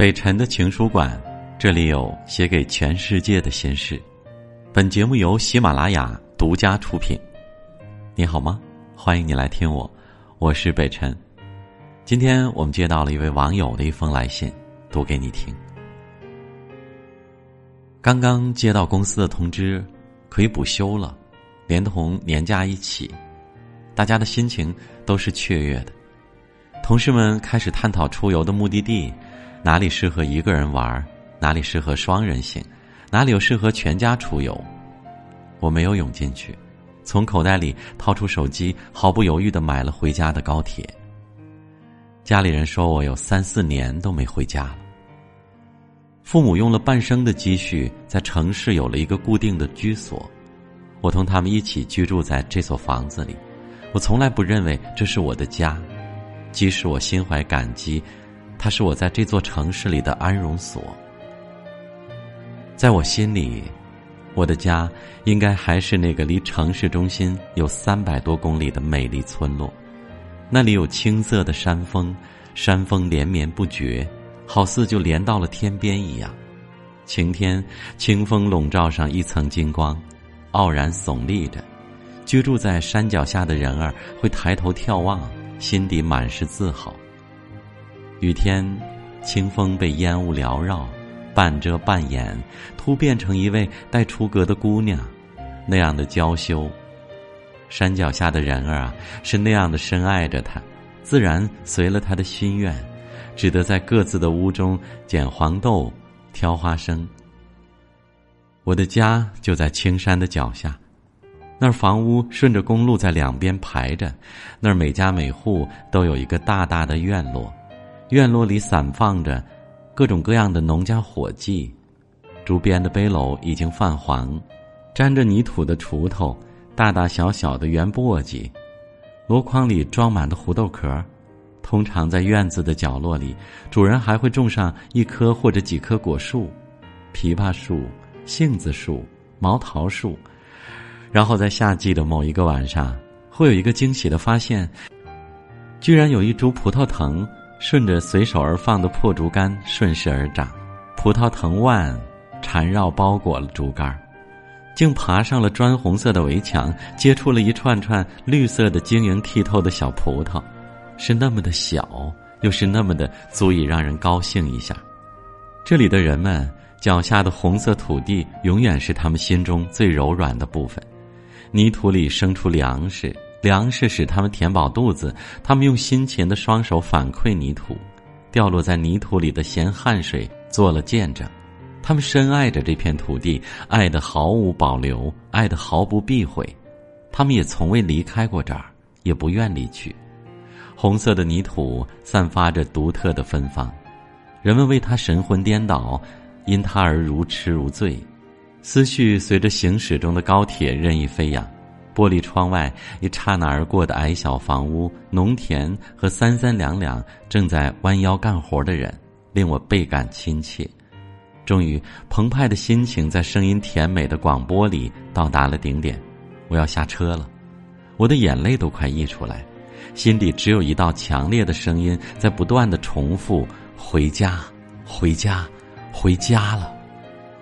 北辰的情书馆，这里有写给全世界的心事。本节目由喜马拉雅独家出品。你好吗？欢迎你来听我，我是北辰。今天我们接到了一位网友的一封来信，读给你听。刚刚接到公司的通知，可以补休了，连同年假一起，大家的心情都是雀跃的。同事们开始探讨出游的目的地。哪里适合一个人玩？哪里适合双人行？哪里有适合全家出游？我没有涌进去，从口袋里掏出手机，毫不犹豫的买了回家的高铁。家里人说我有三四年都没回家了。父母用了半生的积蓄，在城市有了一个固定的居所，我同他们一起居住在这所房子里。我从来不认为这是我的家，即使我心怀感激。它是我在这座城市里的安容所，在我心里，我的家应该还是那个离城市中心有三百多公里的美丽村落。那里有青色的山峰，山峰连绵不绝，好似就连到了天边一样。晴天，清风笼罩上一层金光，傲然耸立着。居住在山脚下的人儿会抬头眺望，心底满是自豪。雨天，清风被烟雾缭绕，半遮半掩，突变成一位待出阁的姑娘，那样的娇羞。山脚下的人儿啊，是那样的深爱着他，自然随了他的心愿，只得在各自的屋中捡黄豆、挑花生。我的家就在青山的脚下，那儿房屋顺着公路在两边排着，那儿每家每户都有一个大大的院落。院落里散放着各种各样的农家伙计，竹编的背篓已经泛黄，沾着泥土的锄头，大大小小的圆簸箕，箩筐里装满的胡豆壳。通常在院子的角落里，主人还会种上一棵或者几棵果树，枇杷树、杏子树、毛桃树。然后在夏季的某一个晚上，会有一个惊喜的发现，居然有一株葡萄藤。顺着随手而放的破竹竿顺势而长，葡萄藤蔓缠绕包裹了竹竿，竟爬上了砖红色的围墙，结出了一串串绿色的晶莹剔透的小葡萄，是那么的小，又是那么的足以让人高兴一下。这里的人们脚下的红色土地，永远是他们心中最柔软的部分，泥土里生出粮食。粮食使他们填饱肚子，他们用辛勤的双手反馈泥土，掉落在泥土里的咸汗水做了见证。他们深爱着这片土地，爱得毫无保留，爱得毫不避讳。他们也从未离开过这儿，也不愿离去。红色的泥土散发着独特的芬芳，人们为它神魂颠倒，因它而如痴如醉，思绪随着行驶中的高铁任意飞扬。玻璃窗外，一刹那而过的矮小房屋、农田和三三两两正在弯腰干活的人，令我倍感亲切。终于，澎湃的心情在声音甜美的广播里到达了顶点。我要下车了，我的眼泪都快溢出来，心底只有一道强烈的声音在不断的重复：“回家，回家，回家了。”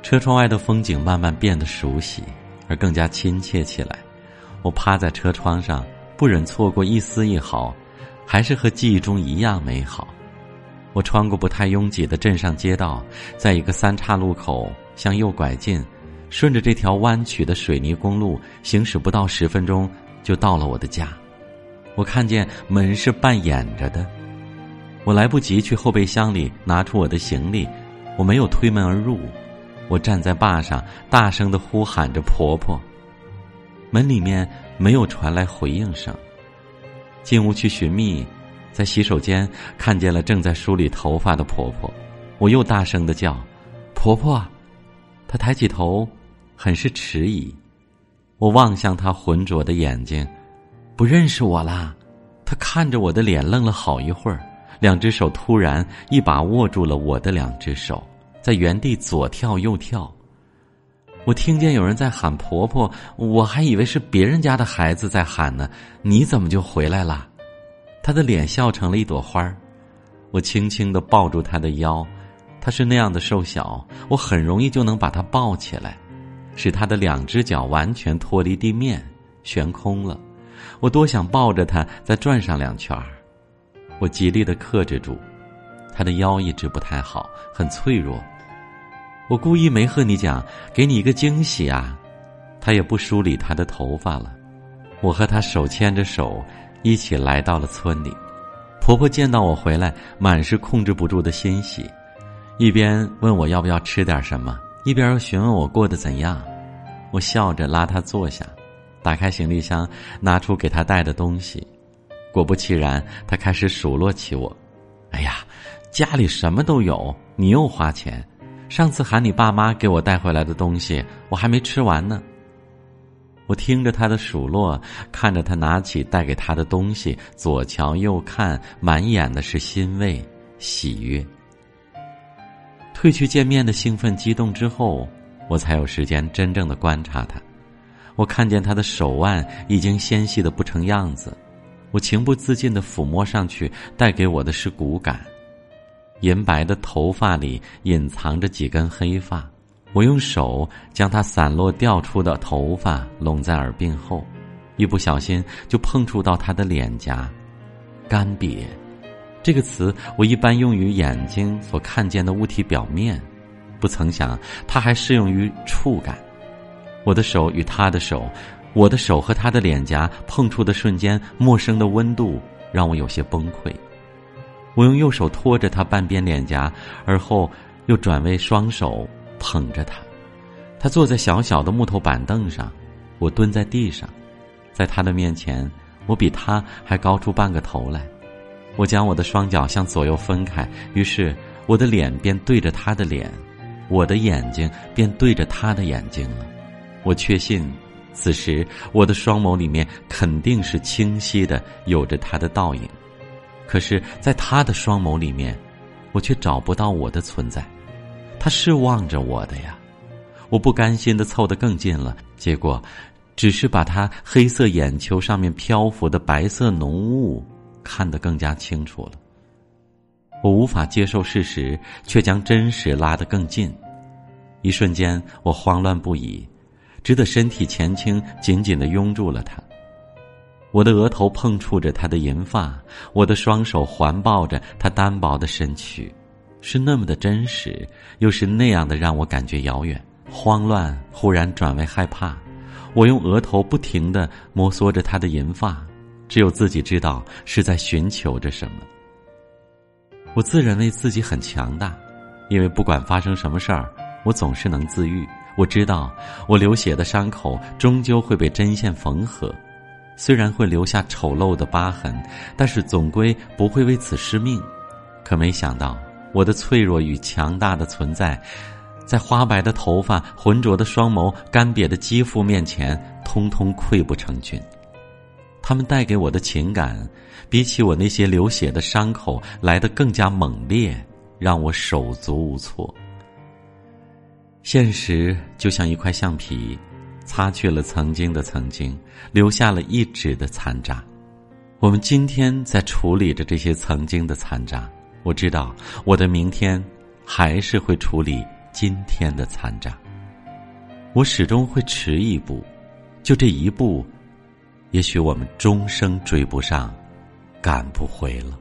车窗外的风景慢慢变得熟悉，而更加亲切起来。我趴在车窗上，不忍错过一丝一毫，还是和记忆中一样美好。我穿过不太拥挤的镇上街道，在一个三岔路口向右拐进，顺着这条弯曲的水泥公路行驶不到十分钟，就到了我的家。我看见门是半掩着的，我来不及去后备箱里拿出我的行李，我没有推门而入，我站在坝上，大声的呼喊着婆婆。门里面没有传来回应声。进屋去寻觅，在洗手间看见了正在梳理头发的婆婆，我又大声的叫：“婆婆！”她抬起头，很是迟疑。我望向她浑浊的眼睛，不认识我啦。她看着我的脸，愣了好一会儿，两只手突然一把握住了我的两只手，在原地左跳右跳。我听见有人在喊婆婆，我还以为是别人家的孩子在喊呢。你怎么就回来了？她的脸笑成了一朵花儿。我轻轻的抱住她的腰，她是那样的瘦小，我很容易就能把她抱起来，使她的两只脚完全脱离地面，悬空了。我多想抱着她再转上两圈儿。我极力的克制住，她的腰一直不太好，很脆弱。我故意没和你讲，给你一个惊喜啊！他也不梳理他的头发了。我和他手牵着手，一起来到了村里。婆婆见到我回来，满是控制不住的欣喜，一边问我要不要吃点什么，一边又询问我过得怎样。我笑着拉她坐下，打开行李箱，拿出给她带的东西。果不其然，她开始数落起我：“哎呀，家里什么都有，你又花钱。上次喊你爸妈给我带回来的东西，我还没吃完呢。”我听着他的数落，看着他拿起带给他的东西，左瞧右看，满眼的是欣慰、喜悦。褪去见面的兴奋激动之后，我才有时间真正的观察他。我看见他的手腕已经纤细的不成样子，我情不自禁的抚摸上去，带给我的是骨感。银白的头发里隐藏着几根黑发。我用手将他散落掉出的头发拢在耳鬓后，一不小心就碰触到他的脸颊。干瘪，这个词我一般用于眼睛所看见的物体表面，不曾想它还适用于触感。我的手与他的手，我的手和他的脸颊碰触的瞬间，陌生的温度让我有些崩溃。我用右手托着他半边脸颊，而后又转为双手。捧着他，他坐在小小的木头板凳上，我蹲在地上，在他的面前，我比他还高出半个头来。我将我的双脚向左右分开，于是我的脸便对着他的脸，我的眼睛便对着他的眼睛了。我确信，此时我的双眸里面肯定是清晰的，有着他的倒影。可是，在他的双眸里面，我却找不到我的存在。他是望着我的呀，我不甘心的凑得更近了，结果，只是把他黑色眼球上面漂浮的白色浓雾看得更加清楚了。我无法接受事实，却将真实拉得更近，一瞬间我慌乱不已，只得身体前倾，紧紧的拥住了他。我的额头碰触着他的银发，我的双手环抱着他单薄的身躯。是那么的真实，又是那样的让我感觉遥远、慌乱，忽然转为害怕。我用额头不停的摩挲着他的银发，只有自己知道是在寻求着什么。我自认为自己很强大，因为不管发生什么事儿，我总是能自愈。我知道我流血的伤口终究会被针线缝合，虽然会留下丑陋的疤痕，但是总归不会为此失命。可没想到。我的脆弱与强大的存在，在花白的头发、浑浊的双眸、干瘪的肌肤面前，通通溃不成军。他们带给我的情感，比起我那些流血的伤口来得更加猛烈，让我手足无措。现实就像一块橡皮，擦去了曾经的曾经，留下了一纸的残渣。我们今天在处理着这些曾经的残渣。我知道，我的明天还是会处理今天的残渣。我始终会迟一步，就这一步，也许我们终生追不上，赶不回了。